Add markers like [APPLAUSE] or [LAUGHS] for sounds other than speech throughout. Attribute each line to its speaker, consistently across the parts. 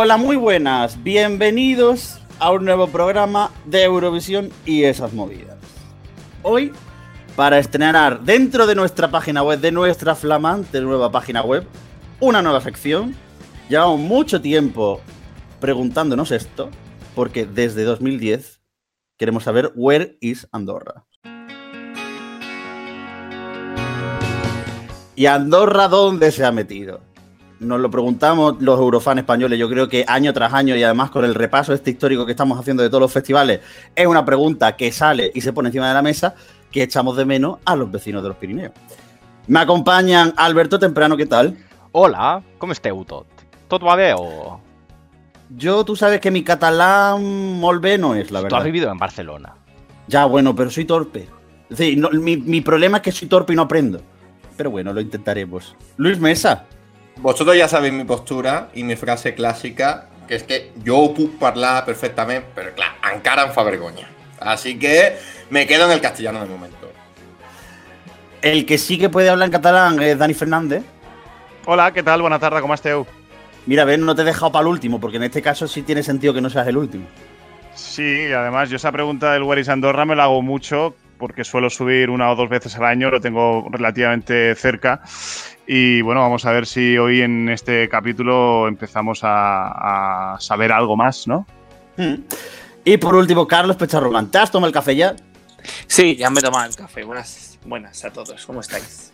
Speaker 1: Hola, muy buenas. Bienvenidos a un nuevo programa de Eurovisión y esas movidas. Hoy, para estrenar dentro de nuestra página web, de nuestra flamante nueva página web, una nueva sección. Llevamos mucho tiempo preguntándonos esto, porque desde 2010 queremos saber where is Andorra. ¿Y Andorra dónde se ha metido? Nos lo preguntamos los eurofans españoles, yo creo que año tras año y además con el repaso este histórico que estamos haciendo de todos los festivales, es una pregunta que sale y se pone encima de la mesa que echamos de menos a los vecinos de los Pirineos. Me acompañan Alberto Temprano, ¿qué tal?
Speaker 2: Hola, ¿cómo esteu tot? Tot va bé o...?
Speaker 1: Yo, tú sabes que mi catalán molve no es, la
Speaker 2: Tú
Speaker 1: verdad.
Speaker 2: has vivido en Barcelona.
Speaker 1: Ya, bueno, pero soy torpe. Sí, no, mi, mi problema es que soy torpe y no aprendo. Pero bueno, lo intentaremos. Luis Mesa.
Speaker 3: Vosotros ya sabéis mi postura y mi frase clásica, que es que yo puc parlar perfectament, però clar, encara em fa vergonya. Así que me quedo en el castellano de momento.
Speaker 1: El que sí que puede hablar en catalán es Dani Fernández.
Speaker 4: Hola, ¿qué tal? Buenas tardes, ¿cómo esteu?
Speaker 1: Mira, ven, no te he dejado para el último, porque en este caso sí tiene sentido que no seas el último.
Speaker 4: Sí, y además yo esa pregunta del Where is Andorra me la hago mucho porque suelo subir una o dos veces al año, lo tengo relativamente cerca. Y bueno, vamos a ver si hoy en este capítulo empezamos a, a saber algo más, ¿no?
Speaker 1: Mm. Y por último, Carlos Pecharromán. ¿Te has tomado el café ya?
Speaker 5: Sí, ya me he tomado el café. Buenas, buenas a todos. ¿Cómo estáis?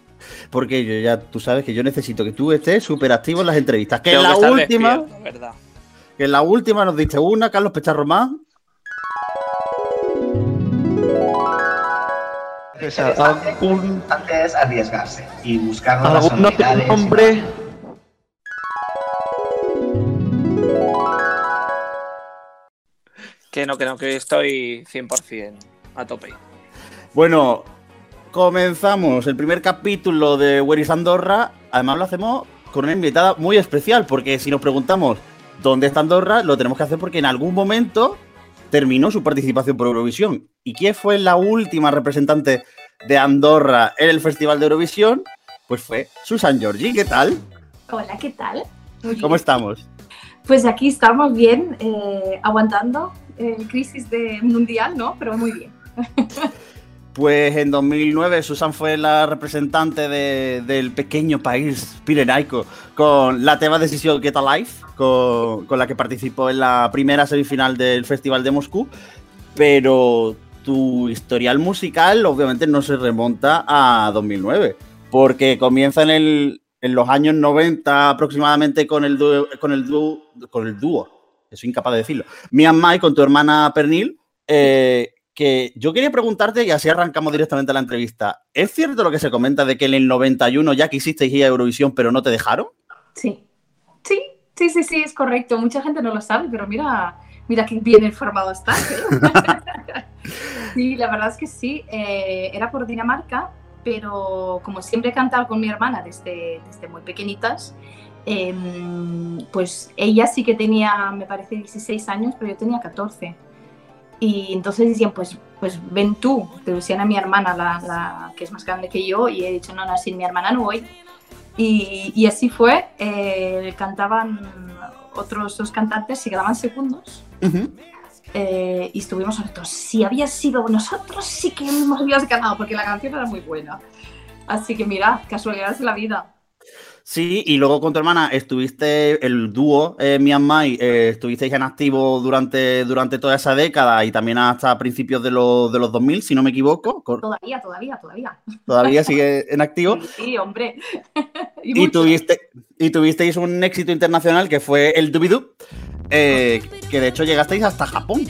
Speaker 1: Porque yo ya, tú sabes que yo necesito que tú estés súper activo en las entrevistas. Que en la
Speaker 5: estar
Speaker 1: última,
Speaker 5: despierto, ¿verdad?
Speaker 1: que en la última nos diste una, Carlos Pecharromán.
Speaker 6: Antes arriesgarse y buscar nuevas
Speaker 7: ¿Algún otro
Speaker 6: sonoridades y
Speaker 7: nombre?
Speaker 5: Que no, que no, que estoy 100% a tope.
Speaker 1: Bueno, comenzamos el primer capítulo de Where is Andorra. Además lo hacemos con una invitada muy especial, porque si nos preguntamos dónde está Andorra, lo tenemos que hacer porque en algún momento terminó su participación por Eurovisión. ¿Y quién fue la última representante de Andorra en el Festival de Eurovisión? Pues fue Susan Georgi. ¿Qué tal?
Speaker 8: Hola, ¿qué tal? Muy
Speaker 1: ¿Cómo
Speaker 8: bien.
Speaker 1: estamos?
Speaker 8: Pues aquí estamos bien, eh, aguantando el crisis de mundial, ¿no? Pero muy bien.
Speaker 1: Pues en 2009 Susan fue la representante de- del pequeño país pirenaico con la tema decisión Get Alive, con, con la que participó en la primera semifinal del Festival de Moscú. Pero tu historial musical obviamente no se remonta a 2009, porque comienza en, el, en los años 90 aproximadamente con el dúo, con el dúo, con el dúo, soy incapaz de decirlo, Mian Mai con tu hermana Pernil, eh, que yo quería preguntarte, y así arrancamos directamente la entrevista, ¿es cierto lo que se comenta de que en el 91 ya quisisteis ir a Eurovisión pero no te dejaron?
Speaker 8: Sí. Sí, sí, sí, sí, es correcto. Mucha gente no lo sabe, pero mira, mira qué bien informado estás. ¿eh? [LAUGHS] sí, la verdad es que sí. eh, era por Dinamarca, pero como siempre he cantado con mi hermana desde, desde muy pequeñitas, em, pues ella sí que tenía, me parece, 16 años, pero yo tenía 14. Y entonces decían, pues, pues ven tú, te decían a mi hermana, la, la que es más grande que yo, y he dicho, no, no, sin mi hermana no voy. Y, y así fue, eh, cantaban otros dos cantantes, se quedaban segundos, eh, y estuvimos nosotros, si había sido nosotros, sí que nos habíamos ganado, porque la canción era muy buena. Así que mira, casualidades de la vida.
Speaker 1: Sí, y luego con tu hermana estuviste, el dúo eh, Myanmar, eh, estuvisteis en activo durante, durante toda esa década y también hasta principios de los, de los 2000, si no me equivoco.
Speaker 8: Todavía, todavía, todavía.
Speaker 1: Todavía sigue en activo. [LAUGHS]
Speaker 8: Sí, hombre. [LAUGHS]
Speaker 1: Y, tuviste, y tuvisteis un éxito internacional que fue el Dubidú, eh, que de hecho llegasteis hasta Japón.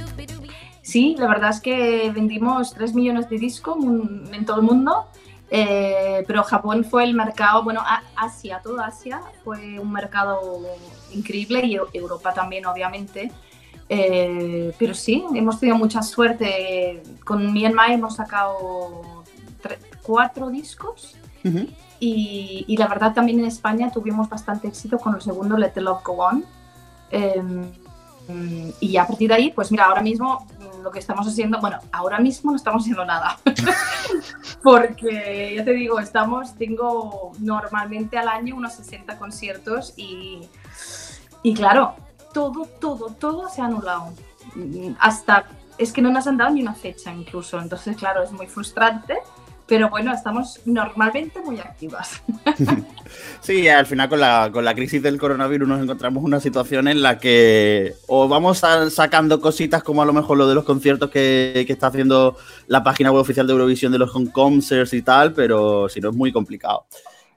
Speaker 8: Sí, la verdad es que vendimos 3 millones de discos en todo el mundo, eh, pero Japón fue el mercado, bueno, Asia, toda Asia fue un mercado increíble y Eu- Europa también, obviamente. Eh, pero sí, hemos tenido mucha suerte. Con Myanmar hemos sacado cuatro discos
Speaker 1: Ujú.
Speaker 8: y, y la verdad también en España tuvimos bastante éxito con el segundo Let the Love Go On. Eh, y a partir de ahí, pues mira, ahora mismo lo que estamos haciendo, bueno, ahora mismo no estamos haciendo nada. [LAUGHS] Porque ya te digo, estamos, tengo normalmente al año unos 60 conciertos y, y claro, todo, todo, todo se ha anulado. Hasta, es que no nos han dado ni una fecha incluso. Entonces, claro, es muy frustrante. Pero bueno, estamos normalmente muy activas. [LAUGHS]
Speaker 1: Sí, al final con la, con la crisis del coronavirus nos encontramos en una situación en la que o vamos a- sacando cositas como a lo mejor lo de los conciertos que, que está haciendo la página web oficial de Eurovisión de los home concerts y tal, pero si no es muy complicado.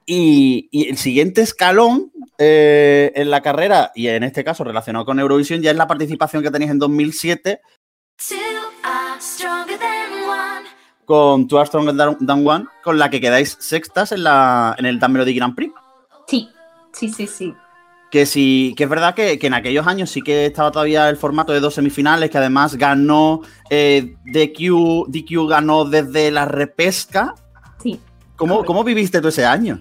Speaker 1: Y, y el siguiente escalón eh, en la carrera, y en este caso relacionado con Eurovisión, ya es la participación que tenéis en 2007
Speaker 7: Two are stronger than one.
Speaker 1: Con Two Than Than One, con la que quedáis sextas en, la, en el Dan Melody Grand Prix.
Speaker 8: Sí, sí, sí, sí.
Speaker 1: Que sí, que es verdad que, que en aquellos años sí que estaba todavía el formato de dos semifinales, que además ganó eh, DQ, DQ ganó desde la repesca.
Speaker 8: Sí.
Speaker 1: ¿Cómo, ¿Cómo viviste tú ese año?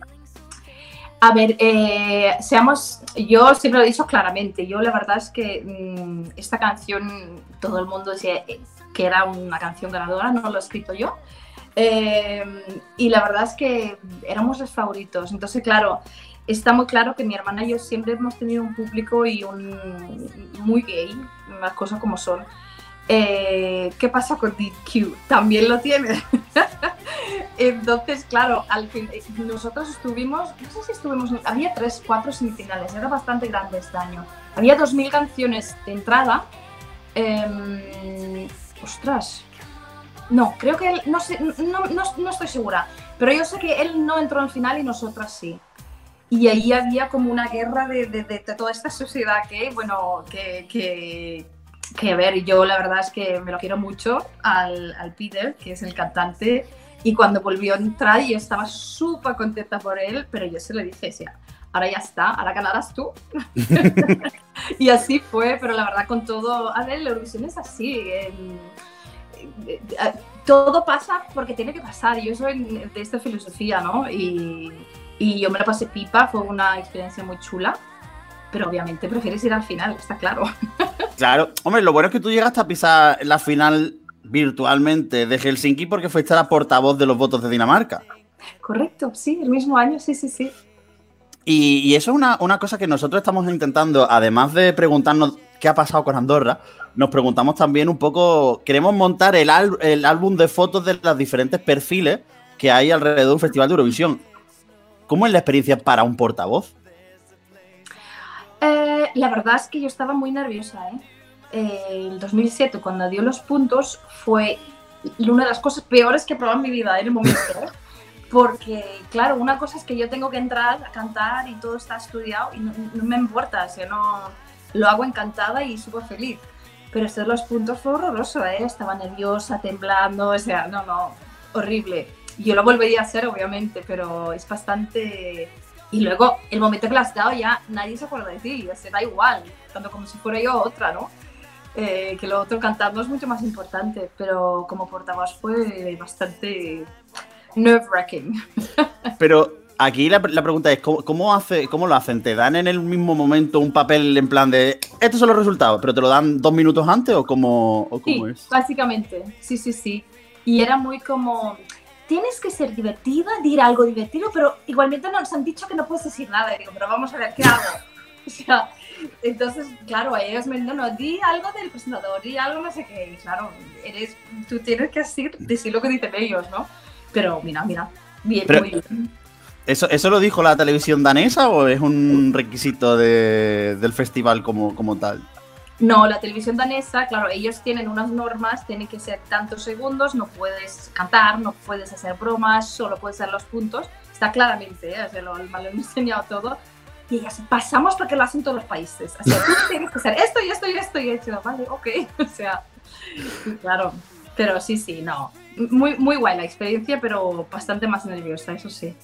Speaker 8: A ver, eh, seamos, yo siempre lo he dicho claramente, yo la verdad es que mm, esta canción, todo el mundo decía eh, que era una canción ganadora, no lo he escrito yo. Eh, y la verdad es que éramos los favoritos. Entonces, claro, está muy claro que mi hermana y yo siempre hemos tenido un público y un muy gay, las cosas como son. Eh, ¿Qué pasa con DQ? También lo tiene. [LAUGHS] Entonces, claro, al fin, nosotros estuvimos, no sé si estuvimos, había tres, cuatro semifinales, era bastante grande este año. Había 2.000 canciones de entrada. Em, ostras, no, creo que él, no sé, no, no- estoy segura, pero yo sé que él no entró al final y nosotras sí. Y ahí había como una guerra de, de- de- de toda esta sociedad que, bueno, que, que, que, a ver, yo la verdad es que me lo quiero mucho al, Peter, que es el cantante, y cuando volvió a entrar yo estaba súper contenta por él, pero yo se lo dije, o sea, ahora ya está, ahora ganarás tú. [LAUGHS] [LAUGHS] y así fue, pero la verdad con todo, a ver, la Eurovisión es así. eh, eh, todo pasa porque tiene que pasar. Yo soy de esta filosofía, ¿no? Y, y yo me la pasé pipa, fue una experiencia muy chula. Pero obviamente prefieres ir al final, está claro. [LAUGHS]
Speaker 1: Claro, hombre, lo bueno es que tú llegaste a pisar la final virtualmente de Helsinki porque fuiste la portavoz de los votos de Dinamarca.
Speaker 8: Correcto, sí, el mismo año, sí, sí, sí.
Speaker 1: Y, eso es una, una cosa que nosotros estamos intentando, además de preguntarnos qué ha pasado con Andorra, nos preguntamos también un poco, queremos montar el, el álbum de fotos de los diferentes perfiles que hay alrededor de un festival de Eurovisión. ¿Cómo es la experiencia para un portavoz?
Speaker 8: Eh, la verdad es que yo estaba muy nerviosa. ¿eh? Eh, el 2007, cuando dio los puntos, fue una de las cosas peores que he probado en mi vida en el momento. Porque, claro, una cosa es que yo tengo que entrar a cantar y todo está estudiado y no, me importa, o sea, no, lo hago encantada y súper feliz. Pero esto de los puntos fue horroroso, ¿eh? estaba nerviosa, temblando, o sea, no, no, horrible. Yo lo volvería a hacer, obviamente, pero es bastante y luego, el momento que la has dado ya nadie se acuerda de ti, se da igual, tanto como si fuera yo otra, ¿no? Eh, que lo otro cantando es mucho más importante, pero como portavoz fue bastante nerve-wracking. [LAUGHS]
Speaker 1: Pero aquí la, la pregunta es, ¿cómo, cómo hace, ¿cómo lo hacen? ¿Te dan en el mismo momento un papel en plan de, estos son los resultados, pero te lo dan dos minutos antes o cómo, o
Speaker 8: Sí,
Speaker 1: cómo es?
Speaker 8: básicamente, sí, sí, sí. Y era muy como, tienes que ser divertida, dir algo divertido, pero igualmente nos han dicho que no puedes decir nada. Y digo, pero vamos a ver qué hago. [LAUGHS] O sea, entonces, claro, a ellos me no, no, di algo del presentador, di algo no sé qué. Y claro, eres, tú tienes que decir, decir lo que dicen ellos, ¿no? Pero mira, mira, bien,
Speaker 1: Pero-
Speaker 8: muy bien.
Speaker 1: ¿Eso, ¿Eso lo dijo la televisión danesa o es un requisito de- del festival como, como tal?
Speaker 8: No, la televisión danesa, claro, ellos tienen unas normas, tiene que ser tantos segundos, no puedes cantar, no puedes hacer bromas, solo puedes hacer los puntos. Está claramente, ¿eh? o sea, lo, lo han [LAUGHS] enseñado todo. Y ellas, pasamos porque lo hacen todos los países. O sea, tú [LAUGHS] tienes que hacer esto y esto y esto. Y he dicho, vale, ok. [LAUGHS] O sea, claro. Pero sí, sí, no. Muy, muy guay la experiencia, pero bastante más nerviosa, eso sí.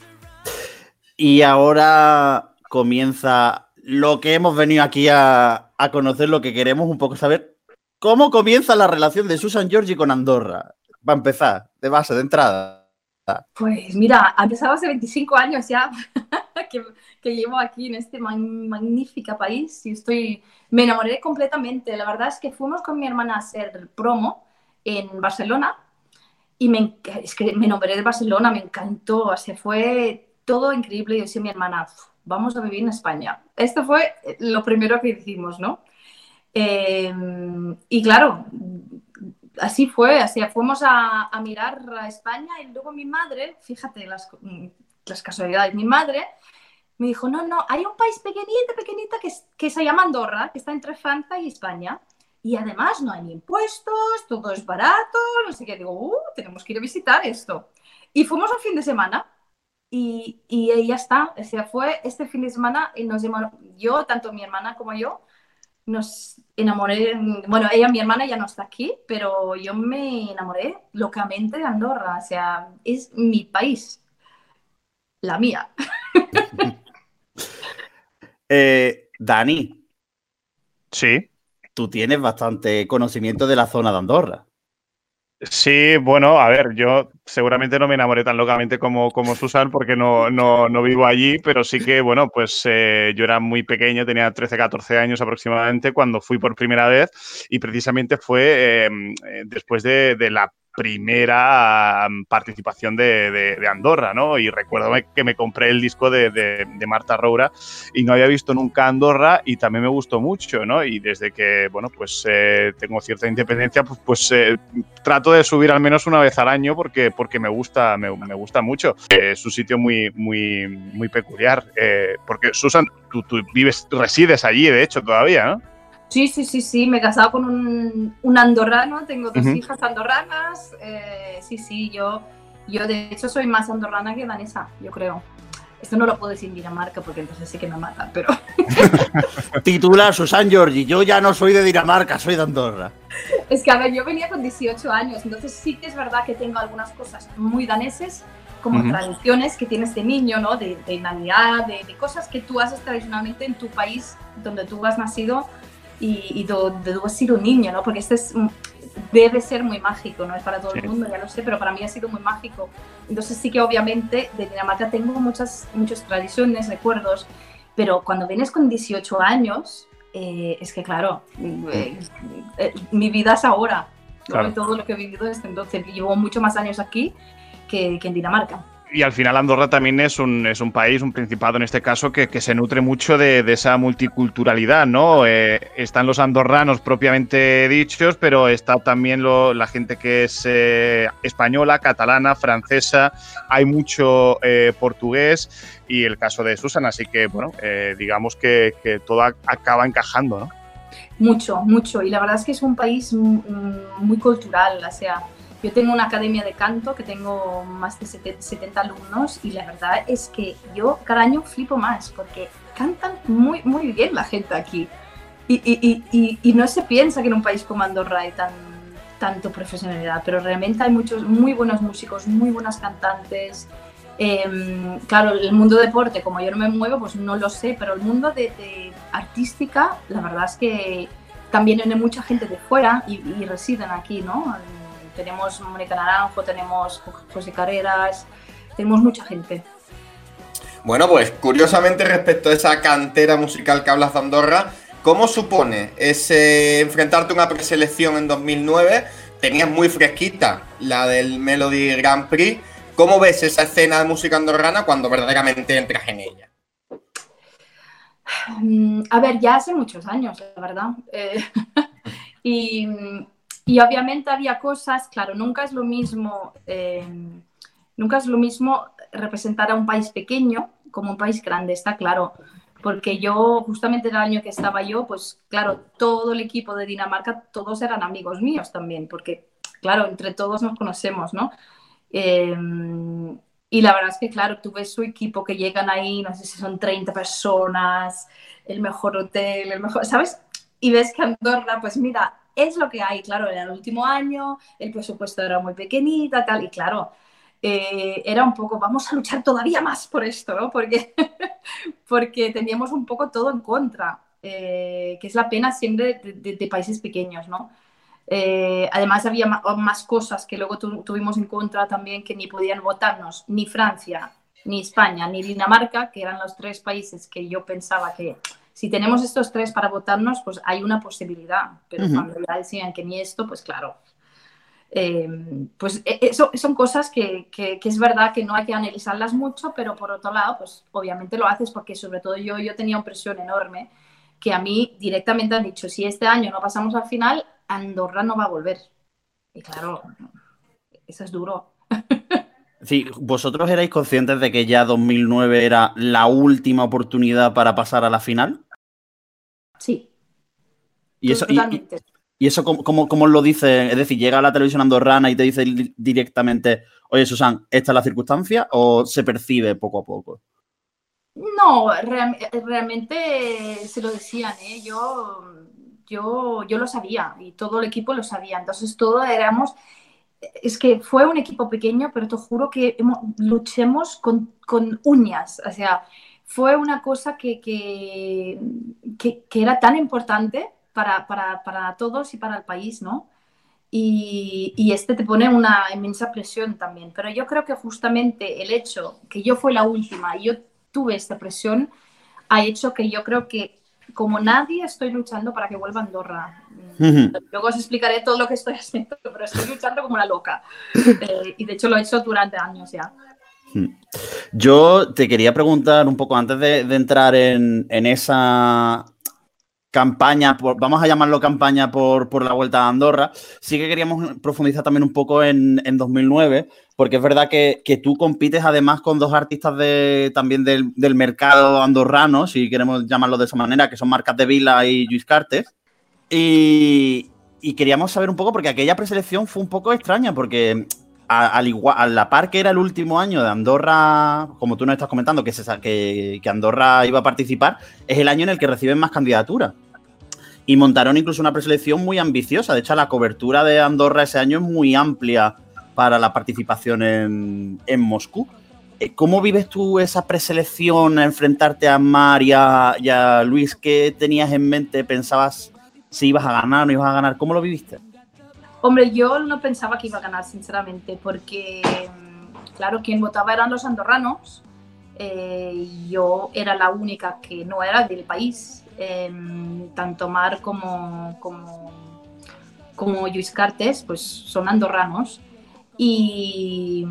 Speaker 1: Y ahora comienza lo que hemos venido aquí a, a conocer, lo que queremos un poco saber. ¿Cómo comienza la relación de Susan Giorgi con Andorra? Va a empezar, de base, de entrada.
Speaker 8: Pues mira, ha empezado hace 25 años ya [LAUGHS] que, que llevo aquí en este magnífico país y estoy, me enamoré completamente. La verdad es que fuimos con mi hermana a hacer promo en Barcelona y me, es que me enamoré de Barcelona, me encantó, o sea, fue todo increíble. Yo decía a mi hermana, "Uf, vamos a vivir en España. Esto fue lo primero que hicimos, ¿no? Eh, y claro, así fue, así fuimos a, a mirar a España y luego mi madre, fíjate las, las casualidades, mi madre me dijo, no, no, hay un país pequeñito, pequeñito que, que se llama Andorra, que está entre Francia y España. Y además no hay impuestos, todo es barato, no sé qué. Digo, uh, tenemos que ir a visitar esto. Y fuimos un fin de semana y, y ya está. O sea, fue este fin de semana y nos yo, tanto mi hermana como yo, nos enamoré. Bueno, ella, mi hermana, ya no está aquí, pero yo me enamoré locamente de Andorra. O sea, es mi país, la mía. [LAUGHS]
Speaker 1: Eh, Dani,
Speaker 4: Sí.
Speaker 1: Tú tienes bastante conocimiento de la zona de Andorra.
Speaker 4: Sí, bueno, a ver, yo seguramente no me enamoré tan locamente como, como Susan porque no, no, no vivo allí, pero sí que, bueno, pues eh, yo era muy pequeño, tenía 13, 14 años aproximadamente cuando fui por primera vez y precisamente fue eh, eh, después de, de la primera participación de, Andorra, ¿no? Y recuerdo que me compré el disco de, Marta Roura y no había visto nunca Andorra y también me gustó mucho, ¿no? Y desde que, bueno, pues eh, tengo cierta independencia, pues, pues eh, trato de subir al menos una vez al año porque, porque me gusta, me, gusta mucho. Eh, es un sitio muy, muy, muy peculiar. porque, Susan, tú, tú vives, resides allí, de hecho, todavía, ¿no?
Speaker 8: Sí, sí, sí, sí, me he casado con un, un andorrano, tengo dos hijas andorranas. eh, sí, sí, yo, yo de hecho soy más andorrana que danesa, yo creo. Esto no lo puedo decir en Dinamarca porque entonces sí que me matan, pero [LAUGHS]
Speaker 1: Titular Susan Giorgi, yo ya no soy de Dinamarca, soy de Andorra.
Speaker 8: es que a ver, yo venía con 18 años, entonces sí que es verdad que tengo algunas cosas muy daneses, como tradiciones que tienes de niño, ¿no? De, de Navidad, de, de cosas que tú haces tradicionalmente en tu país donde tú has nacido y, y donde tú has sido un niño, ¿no? Porque este es, debe ser muy mágico, no es para todo
Speaker 4: Sí.
Speaker 8: el mundo, ya lo sé, pero para mí ha sido muy mágico. Entonces sí que obviamente de Dinamarca tengo muchas, muchas tradiciones, recuerdos, pero cuando vienes con 18 años, eh, es que claro, eh, eh, mi vida es ahora.
Speaker 4: Claro.
Speaker 8: Todo lo que he vivido desde entonces. Llevo mucho más años aquí que, que en Dinamarca.
Speaker 4: Y al final Andorra también es un, es un país, un principado en este caso, que, que se nutre mucho de, de esa multiculturalidad, ¿no? Eh, están los andorranos propiamente dichos, pero está también lo- la gente que es eh, española, catalana, francesa, hay mucho eh, portugués y el caso de Susan, así que, bueno, eh, digamos que, que todo acaba encajando, ¿no?
Speaker 8: Mucho, mucho. Y la verdad es que es un país mm, muy cultural. O sea, yo tengo una academia de canto que tengo más de sete- 70 alumnos y la verdad es que yo cada año flipo más porque cantan muy, muy bien la gente aquí. Y, y- y- y- no se piensa que en un país como Andorra hay tan, tanto profesionalidad, pero realmente hay muchos muy buenos músicos, muy buenas cantantes. Em, claro, el mundo deporte, como yo no me muevo, pues no lo sé, pero el mundo de, de artística, la verdad es que también viene mucha gente de fuera y residen aquí, ¿no? Tenemos Mónica Naranjo, tenemos José Carreras, tenemos mucha gente.
Speaker 3: Bueno, pues curiosamente respecto a esa cantera musical que hablas de Andorra, ¿cómo supone ese enfrentarte a una preselección en 2009? Tenías muy fresquita la del Melody Grand Prix. ¿Cómo ves esa escena de música andorrana cuando verdaderamente entras en ella?
Speaker 8: Mm, A ver, ya hace muchos años, la verdad. Eh, [LAUGHS] y, y obviamente había cosas, claro, nunca es lo mismo, eh, nunca es lo mismo representar a un país pequeño como un país grande, está claro. Porque yo, justamente el año que estaba yo, pues claro, todo el equipo de Dinamarca, todos eran amigos míos también, porque claro, entre todos nos conocemos, ¿no? Eh, y la verdad es que, claro, tú ves su equipo que llegan ahí, no sé si son 30 personas, el mejor hotel, el mejor, ¿sabes? Y ves que Andorra, pues mira, es lo que hay, claro, era el último año, el presupuesto era muy pequeñita, tal, y claro, eh, era un poco, vamos a luchar todavía más por esto, ¿no? Porque, [LAUGHS] porque teníamos un poco todo en contra, eh, que es la pena siempre de, países pequeños, ¿no? Eh, además había más cosas que luego tu- tuvimos en contra también que ni podían votarnos, ni Francia, ni España, ni Dinamarca, que eran los tres países que yo pensaba que si tenemos estos tres para votarnos, pues hay una posibilidad. Pero
Speaker 1: Ujú.
Speaker 8: cuando ya decían que ni esto, pues claro. Eh, pues eh, eso son cosas que, que- que es verdad que no hay que analizarlas mucho, pero por otro lado, pues obviamente lo haces porque sobre todo yo, yo tenía una presión enorme que a mí directamente han dicho, si este año no pasamos al final, Andorra no va a volver. Y claro, eso es duro. [LAUGHS]
Speaker 1: Sí, ¿vosotros erais conscientes de que ya 2009 era la última oportunidad para pasar a la final?
Speaker 8: Sí,
Speaker 1: Y eso, y- y,
Speaker 8: totalmente.
Speaker 1: y eso ¿cómo, cómo- cómo lo dice? Es decir, llega a la televisión andorrana y te dice directamente, oye, Susan, ¿esta es la circunstancia? ¿O se percibe poco a poco?
Speaker 8: No, real- realmente se lo decían, ¿eh? Yo, yo, yo lo sabía y todo el equipo lo sabía. Entonces, todos éramos. Es que fue un equipo pequeño, pero te juro que hemos- luchemos con, con uñas. O sea, fue una cosa que, que, que- era tan importante para, para, para todos y para el país, ¿no? Y, y este te pone una inmensa presión también. Pero yo creo que justamente el hecho que yo fue la última y yo tuve esta presión ha hecho que yo creo que como nadie estoy luchando para que vuelva a Andorra. Luego os explicaré todo lo que estoy [LAUGHS] haciendo, pero estoy luchando como una loca. Eh, y de hecho lo he hecho durante años ya.
Speaker 1: Yo te quería preguntar un poco antes de, de entrar en, en esa campaña, por- vamos a llamarlo campaña por, por la vuelta a Andorra, sí que queríamos profundizar también un poco en, en 2009, porque es verdad que, que tú compites además con dos artistas de, también del, del mercado andorrano, si queremos llamarlo de esa manera, que son Marcas de Vila y Luis Cartes. Y, y queríamos saber un poco, porque aquella preselección fue un poco extraña, porque al igual, a la par que era el último año de Andorra, como tú nos estás comentando, que, se, que, que Andorra iba a participar, es el año en el que reciben más candidaturas. Y montaron incluso una preselección muy ambiciosa. De hecho, la cobertura de Andorra ese año es muy amplia para la participación en, en Moscú. Eh, ¿Cómo vives tú esa preselección, a enfrentarte a Mar y a, Luis? ¿Qué tenías en mente? ¿Pensabas si ibas a ganar o no ibas a ganar? ¿Cómo lo viviste?
Speaker 8: Hombre, yo no pensaba que iba a ganar, sinceramente, porque, mm, claro, quien votaba eran los andorranos. eh, yo era la única que no era del país. Em, tanto Mar como, como, como Lluís Cartes, pues son andorranos. Y,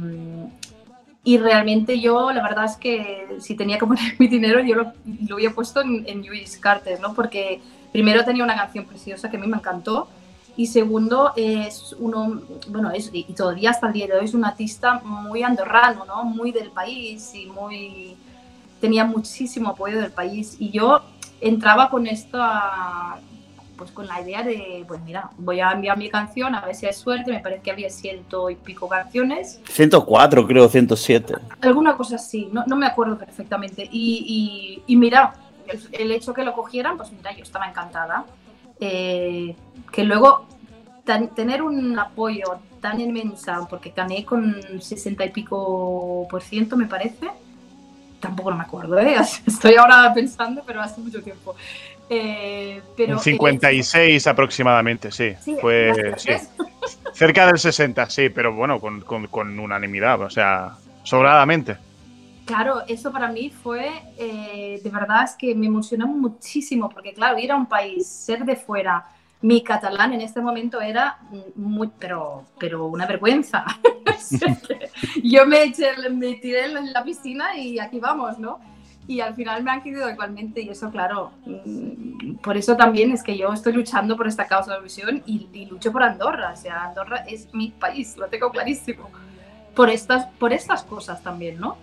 Speaker 8: y realmente yo, la verdad es que si tenía que poner [LAUGHS] mi dinero, yo lo, lo había puesto en, en Lluís Cartes, ¿no? Porque primero tenía una canción preciosa que a mí me encantó. Y segundo, es uno, bueno, es, y todavía hasta el día de hoy es un artista muy andorrano, ¿no? Muy del país y muy... tenía muchísimo apoyo del país. Y yo entraba con esta, pues con la idea de, pues mira, voy a enviar mi canción, a ver si hay suerte, me parece que había ciento y pico canciones.
Speaker 1: 104, creo, 107.
Speaker 8: Alguna cosa así, no, no me acuerdo perfectamente. Y, y- y mira, el, el hecho que lo cogieran, pues mira, yo estaba encantada. Eh, que luego tan- tener un apoyo tan inmensa, porque gané con 60 y pico por ciento, me parece. Tampoco no me acuerdo, ¿eh? [LAUGHS] estoy ahora pensando, pero hace mucho tiempo. Eh, pero
Speaker 4: Un
Speaker 8: el
Speaker 4: 56 aproximadamente, sí.
Speaker 8: Sí,
Speaker 4: Fue sí. [LAUGHS] cerca del 60, sí, pero bueno, con, con- con unanimidad, o sea, sobradamente.
Speaker 8: Claro, eso para mí fue, eh, de verdad es que me emocionó muchísimo, porque claro, ir a un país, ser de fuera, mi catalán en este momento era muy, pero, pero una vergüenza. [LAUGHS] [LAUGHS] Yo me, eché, me tiré en la piscina y aquí vamos, ¿no? Y al final me han querido igualmente y eso, claro, mm, por eso también es que yo estoy luchando por esta causa de visión y, y lucho por Andorra, o sea, Andorra es mi país, lo tengo clarísimo. Por estas, por estas cosas también, ¿no?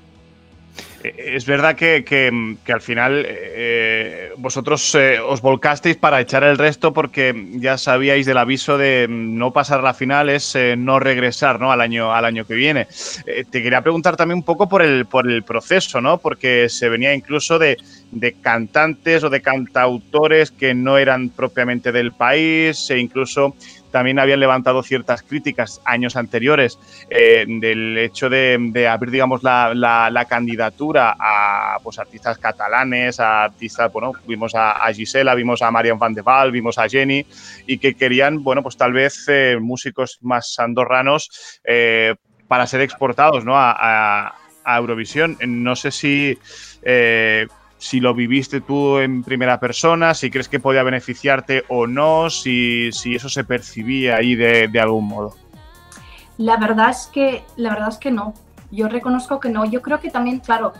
Speaker 4: Eh, Es verdad que, que- que al final eh, vosotros eh, os volcasteis para echar el resto porque ya sabíais del aviso de no pasar la final es no regresar ¿no? Al, año, al año que viene. Te quería preguntar también un poco por el, por el proceso, ¿no? porque se venía incluso de, de cantantes o de cantautores que no eran propiamente del país e incluso también habían levantado ciertas críticas años anteriores eh, del hecho de, abrir, digamos, la, la- candidatura a pues, artistas catalanes, a artistas, bueno, vimos a, Gisela, vimos a Marian Van de Val, vimos a Jenny, y que querían, bueno, pues tal vez eh, músicos más andorranos eh, para ser exportados, ¿no? A, Eurovisión. No sé si... si lo viviste tú en primera persona, si crees que podía beneficiarte o no, si, si eso se percibía ahí de, de algún modo.
Speaker 8: La verdad es que, la verdad es que no. Yo reconozco que no. Yo creo que también, claro,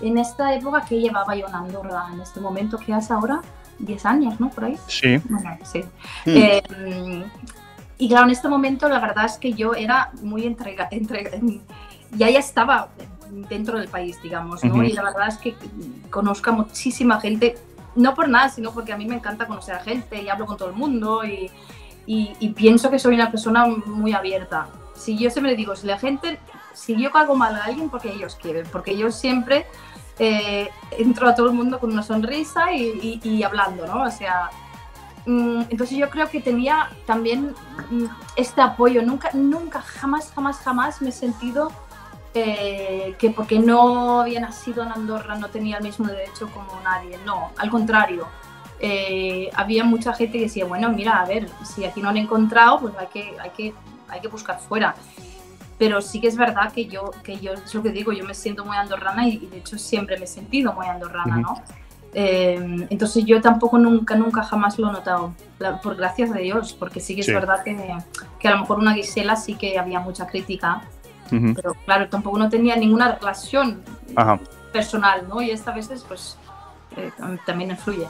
Speaker 8: en esta época que llevaba yo en Andorra, en este momento que hace ahora, 10 años, ¿no? Por ahí.
Speaker 4: Sí.
Speaker 8: Bueno, sí.
Speaker 1: Hmm.
Speaker 8: Eh, y claro, en este momento la verdad es que yo era muy entrega, entrega- ya ya estaba dentro del país, digamos, ¿no?
Speaker 4: Ujú.
Speaker 8: Y la verdad es que conozco a muchísima gente, no por nada, sino porque a mí me encanta conocer a gente y hablo con todo el mundo y, y- y pienso que soy una persona muy abierta. Si yo siempre digo, si la gente, si yo hago mal a alguien, porque ellos quieren, porque yo siempre eh, entro a todo el mundo con una sonrisa y, y- y hablando, ¿no? O sea, mm, entonces yo creo que tenía también mm, este apoyo. Nunca, nunca, jamás, jamás, jamás me he sentido eh, que porque no había nacido en Andorra no tenía el mismo derecho como nadie. No, al contrario. Eh, había mucha gente que decía, bueno, mira, a ver, si aquí no lo he encontrado, pues hay que, hay que, hay que buscar fuera. Pero sí que es verdad que yo, que yo, es lo que digo, yo me siento muy andorrana y, y de hecho siempre me he sentido muy andorrana,
Speaker 4: Ujú.
Speaker 8: ¿no? Eh, entonces yo tampoco nunca, nunca jamás lo he notado, la- por gracias de Dios, porque sí que es
Speaker 4: Sí.
Speaker 8: verdad que, que a lo mejor una Gisela sí que había mucha crítica, Pero claro, tampoco no tenía ninguna relación
Speaker 4: Ajá.
Speaker 8: personal, ¿no? Y esta veces pues eh, tam- también influye.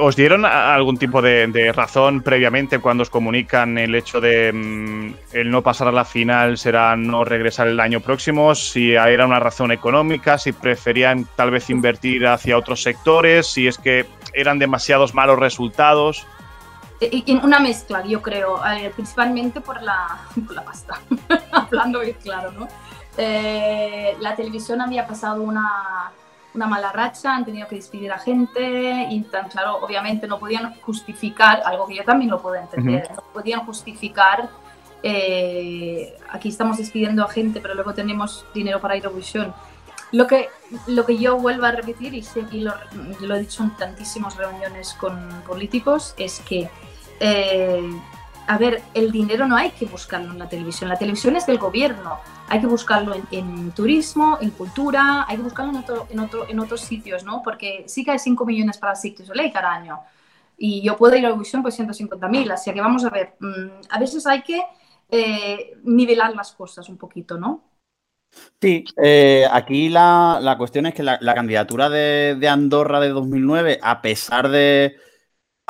Speaker 4: ¿Os dieron algún tipo de, de razón previamente cuando os comunican el hecho de mm, el no pasar a la final será no regresar el año próximo? Si era una razón económica, si preferían tal vez invertir hacia otros sectores, si es que eran demasiados malos resultados.
Speaker 8: Y, y una mezcla, yo creo, eh, principalmente por la, [LAUGHS] por la pasta, [LAUGHS] hablando bien claro, ¿no? Eh, la televisión había pasado una, una mala racha, han tenido que despedir a gente y tan claro, obviamente no podían justificar, algo que yo también lo puedo entender, no podían justificar, eh, aquí estamos despidiendo a gente, pero luego tenemos dinero para Eurovisión. Lo que, lo que yo vuelvo a repetir, y, sé- y lo, lo he dicho en tantísimas reuniones con políticos, es que, eh, a ver, el dinero no hay que buscarlo en la televisión, la televisión es del gobierno, hay que buscarlo en, turismo, en cultura, hay que buscarlo en, otro, en, otro, en otros sitios, ¿no? Porque sí que hay 5 millones para Cirque du Soleil cada año, y yo puedo ir a Eurovisión por 150.000, así que vamos a ver, mm, a veces hay que eh, nivelar las cosas un poquito, ¿no?
Speaker 1: Sí, eh, aquí la, la cuestión es que la, la candidatura de, de Andorra de 2009, a pesar de,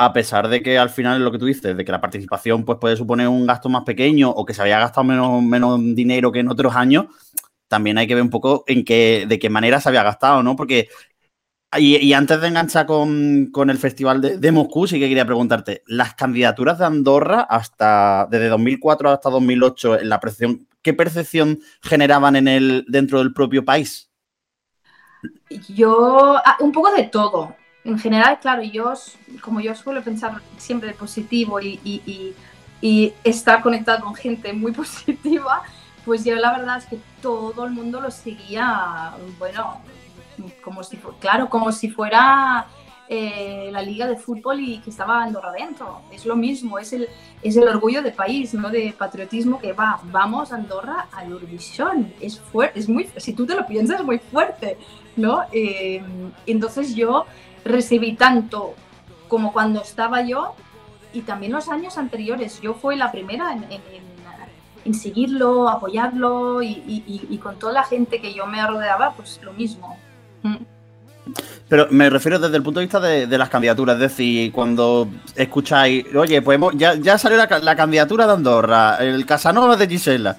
Speaker 1: a pesar de que al final lo que tú dices, de que la participación pues, puede suponer un gasto más pequeño o que se había gastado menos, menos dinero que en otros años, también hay que ver un poco en qué, de qué manera se había gastado, ¿no? Porque, y, antes de enganchar con, con el Festival de, de Moscú, sí que quería preguntarte, las candidaturas de Andorra hasta, desde 2004 hasta 2008, en la percepción, ¿qué percepción generaban en el, dentro del propio país?
Speaker 8: Yo, ah, un poco de todo. En general, claro, yo, como yo suelo pensar siempre positivo y, y- y- y estar conectado con gente muy [LAUGHS] positiva, pues yo la verdad es que todo el mundo lo seguía, bueno, como si, claro, como si fuera eh, la liga de fútbol y que estaba Andorra dentro. Es lo mismo, es el, es el orgullo de país, ¿no? De patriotismo que va, vamos Andorra a Eurovisión. Es fuerte, es muy, si tú te lo piensas, es muy fuerte, ¿no? Eh, entonces yo recibí tanto como cuando estaba yo y también los años anteriores. Yo fui la primera en, seguirlo, apoyarlo y, con toda la gente que yo me rodeaba, pues lo mismo. Mm.
Speaker 1: Pero me refiero desde el punto de vista de, las candidaturas, es decir, cuando escucháis, oye, pues ya, ya salió la candidatura de Andorra, el Casanova de Gisela.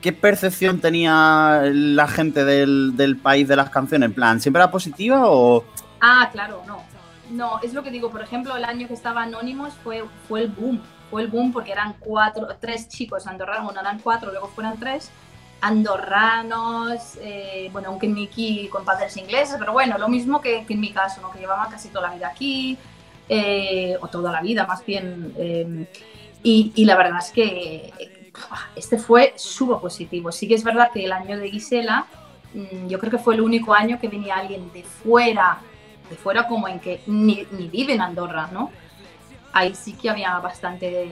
Speaker 1: ¿Qué percepción tenía la gente del, del país de las canciones? En plan, ¿siempre era positiva o...?
Speaker 8: Ah, claro, no. No, es lo que digo. Por ejemplo, el año que estaba Anonymous fue, fue el boom. Fue el boom porque eran cuatro, tres chicos andorranos, bueno, eran cuatro, luego fueron tres, andorranos, eh, bueno, aunque Nicky con padres ingleses, pero bueno, lo mismo que, en mi caso, ¿no? que llevaban casi toda la vida aquí, eh, o toda la vida más bien. eh, y, y la verdad es que eh, este fue súper positivo. Sí que es verdad que el año de Gisela, mm, yo creo que fue el único año que venía alguien de fuera, de fuera como en que ni, ni vive en Andorra, ¿no? Ahí sí que había bastante,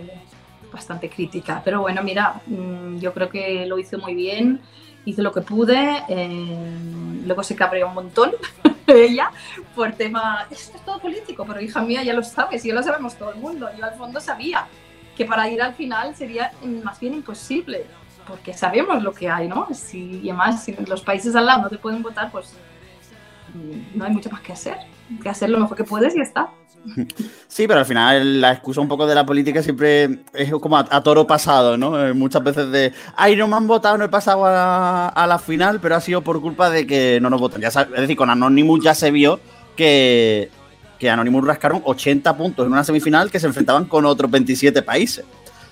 Speaker 8: bastante crítica. Pero bueno, mira, mm, yo creo que lo hizo muy bien, hice lo que pude, eh, luego se cabreó un montón [LAUGHS] ella por tema, esto es todo político, pero hija mía, ya lo sabes, ya lo sabemos todo el mundo. Yo al fondo sabía que para ir al final sería mm, más bien imposible, porque sabemos lo que hay, ¿no? Si, y además, si los países al lado no te pueden votar, pues no hay mucho más que hacer. Que hacer lo mejor que puedes y ya está. [LAUGHS]
Speaker 1: Sí, pero al final la excusa un poco de la política siempre es como a, a toro pasado, ¿no? Eh, muchas veces de, ay, no me han votado, no he pasado a, a la final, pero ha sido por culpa de que no nos votan. Ya es decir, con Anonymous ya se vio que, que Anonymous rascaron 80 puntos en una semifinal que se enfrentaban con otros 27 países.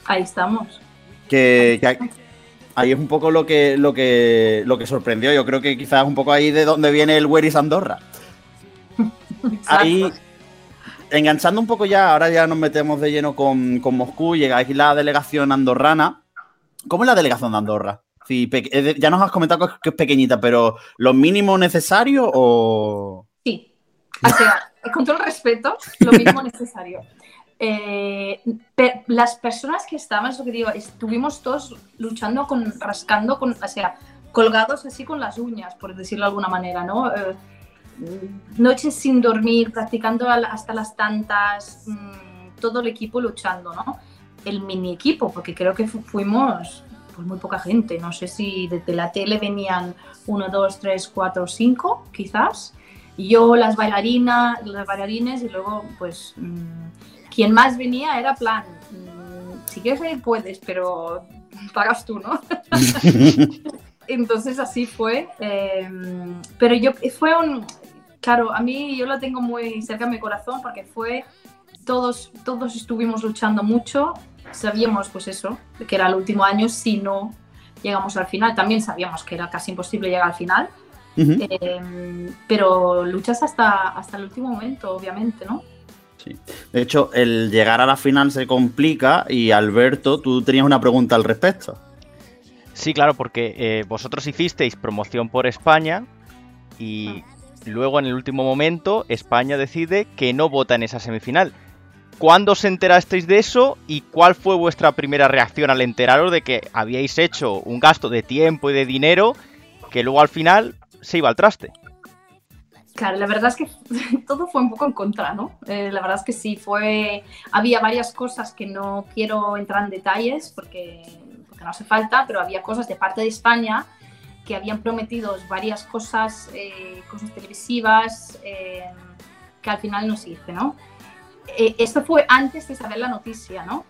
Speaker 8: Ahí estamos.
Speaker 1: Que, que ahí- es un poco lo que, lo, que, lo que sorprendió. Yo creo que quizás un poco ahí de donde viene el Where is Andorra. Ahí, enganchando un poco ya, ahora ya nos metemos de lleno con, con Moscú, llega aquí la delegación andorrana. ¿Cómo es la delegación de Andorra? Ya nos has comentado que es- que es pequeñita, pero ¿lo mínimo necesario o...?
Speaker 8: Sí. O sea, con todo el respeto, lo mínimo [LAUGHS] necesario. Eh, pe- las personas que estaban, es lo que digo, estuvimos todos luchando con, rascando, con, o sea, colgados así con las uñas, por decirlo de alguna manera, ¿no? Eh, noches sin dormir, practicando hasta las tantas, mm, todo el equipo luchando, ¿no? El mini equipo, porque creo que fu- fuimos pues muy poca gente, no sé si desde la tele venían uno, dos, tres, cuatro, cinco, quizás. Yo, las bailarinas, las bailarines y luego, pues, mm, quien más venía era plan, mm, si quieres puedes, pero pagas tú, ¿no? [LAUGHS] Entonces así fue. eh, pero yo, fue un, claro, a mí yo lo tengo muy cerca de mi corazón porque fue, todos, todos estuvimos luchando mucho, sabíamos pues eso, que era el último año si no llegamos al final, también sabíamos que era casi imposible llegar al final,
Speaker 1: Ujú.
Speaker 8: eh, pero luchas hasta, hasta el último momento, obviamente, ¿no?
Speaker 1: De hecho, el llegar a la final se complica y Alberto, tú tenías una pregunta al respecto.
Speaker 2: Sí, claro, porque eh, vosotros hicisteis promoción por España y luego en el último momento España decide que no vota en esa semifinal. ¿Cuándo os enterasteis de eso y cuál fue vuestra primera reacción al enteraros de que habíais hecho un gasto de tiempo y de dinero que luego al final se iba al traste?
Speaker 8: Claro, la verdad es que [LAUGHS] todo fue un poco en contra, ¿no? Eh, la verdad es que sí, fue... Había varias cosas que no quiero entrar en detalles porque, porque no hace falta, pero había cosas de parte de España que habían prometido varias cosas, eh, cosas televisivas, eh, que al final no se hizo, ¿no? Esto fue antes de saber la noticia, ¿no?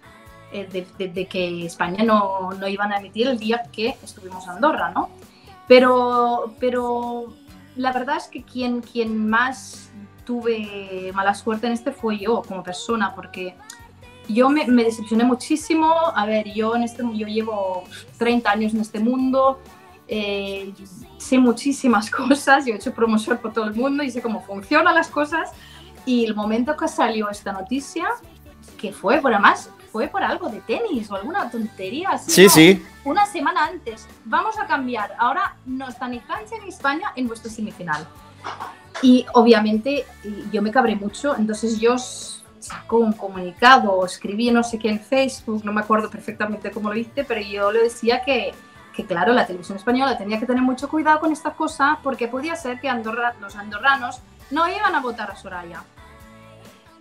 Speaker 8: De que España no, no iban a emitir el día que estuvimos en Andorra, ¿no? Pero, pero la verdad es que quien, quien más tuve mala suerte en este fue yo como persona, porque yo me, me decepcioné muchísimo. A ver, yo, en este, yo llevo 30 años en este mundo, eh, sé muchísimas [LAUGHS] cosas, yo he hecho promoción por todo el mundo y sé cómo funcionan las cosas. Y el momento que salió esta noticia, que fue por además, fue por algo de tenis o alguna tontería así.
Speaker 1: Sí,
Speaker 8: ¿no?
Speaker 1: sí.
Speaker 8: una semana antes. Vamos a cambiar. Ahora no está ni Francia ni España en vuestra semifinal. Y obviamente yo me cabré mucho, entonces yo s- saco un comunicado o escribí no sé qué en Facebook, no me acuerdo perfectamente cómo lo hice, pero yo le decía que, que claro, la televisión española tenía que tener mucho cuidado con esta cosa porque podía ser que Andorra, los andorranos no iban a votar a Soraya.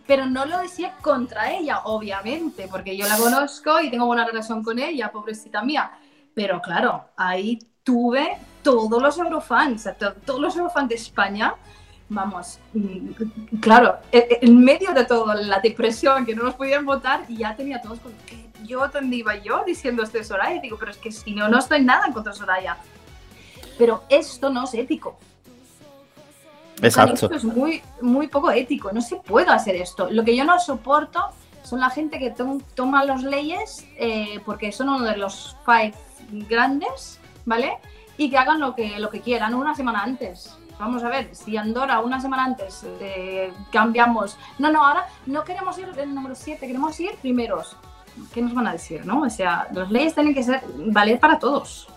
Speaker 8: Pero no lo decía contra ella, obviamente, porque yo la conozco y tengo buena relación con ella, pobrecita mía. Pero claro, ahí tuve todos los eurofans, todos los eurofans de España, vamos, mm, claro, e- e- en medio de toda la depresión que no nos podían votar, y ya tenía todos con que yo dónde iba yo diciendo esto de Soraya, digo, pero es que si no, no estoy nada en contra Soraya. Pero esto no es ético.
Speaker 1: Exacto.
Speaker 8: Esto es muy, muy poco ético, no se puede hacer esto. Lo que yo no soporto son la gente que to- toma las leyes eh, porque son uno de los five grandes, ¿vale? Y que hagan lo que, lo que quieran una semana antes. Vamos a ver, si Andorra una semana antes eh, cambiamos, no, no, ahora no queremos ir el número 7, queremos ir primeros. ¿Qué nos van a decir, no? O sea, las leyes tienen que ser, valer para todos.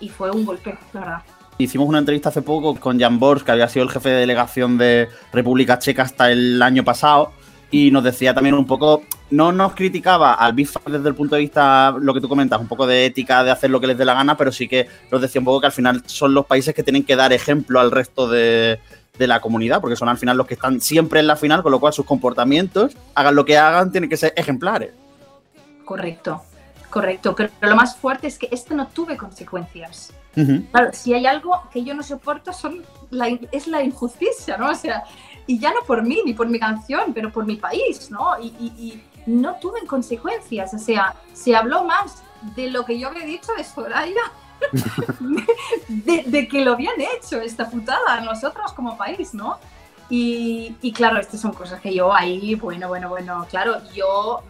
Speaker 8: Y fue un golpe, la verdad.
Speaker 1: Hicimos una entrevista hace poco con Jan Bors, que había sido el jefe de delegación de República Checa hasta el año pasado, y nos decía también un poco, no nos criticaba al Five desde el punto de vista, lo que tú comentas, un poco de ética, de hacer lo que les dé la gana, pero sí que nos decía un poco que al final son los países que tienen que dar ejemplo al resto de, de la comunidad, porque son al final los que están siempre en la final, con lo cual sus comportamientos, hagan lo que hagan, tienen que ser ejemplares.
Speaker 8: Correcto, correcto. Pero lo más fuerte es que esto no tuve consecuencias.
Speaker 1: Ujú.
Speaker 8: Claro, si hay algo que yo no soporto son la es la injusticia, ¿no? O sea, y ya no por mí ni por mi canción, pero por mi país, ¿no? Y, y- y no tuve consecuencias, o sea, se habló más de lo que yo había dicho de Soraya, [LAUGHS] de, de que lo habían hecho esta putada nosotros como país, ¿no? Y, y claro, estas son cosas que yo ahí, bueno, bueno, bueno, claro, yo,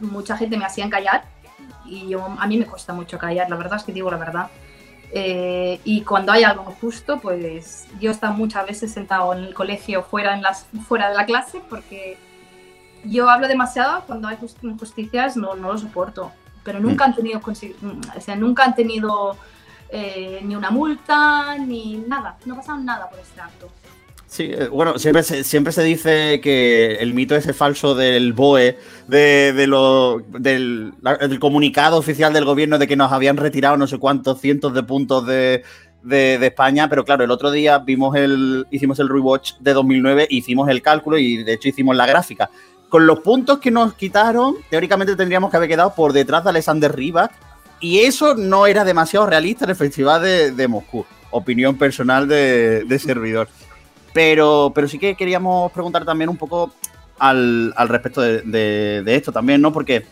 Speaker 8: mm, mucha gente me hacían callar y yo, a mí me cuesta mucho callar, la verdad es que digo la verdad. Eh, y cuando hay algo justo, pues yo he estado muchas veces sentado en el colegio fuera, en las, fuera de la clase porque yo hablo demasiado cuando hay just- injusticias, no, no lo soporto. Pero nunca han tenido, mm, o sea, nunca han tenido eh, ni una multa ni nada. No ha pasado nada por este acto.
Speaker 1: Sí, eh, bueno, siempre se, siempre se dice que el mito ese falso del BOE, de, de del, comunicado oficial del gobierno de que nos habían retirado no sé cuántos cientos de puntos de, España, pero claro, el otro día vimos el, hicimos el rewatch de 2009, hicimos el cálculo y de hecho hicimos la gráfica. Con los puntos que nos quitaron, teóricamente tendríamos que haber quedado por detrás de Alexander Rybak y eso no era demasiado realista en el Festival de, Moscú. Opinión personal de servidor. Pero, pero sí que queríamos preguntar también un poco al, al respecto de, de- esto también, ¿no? Porque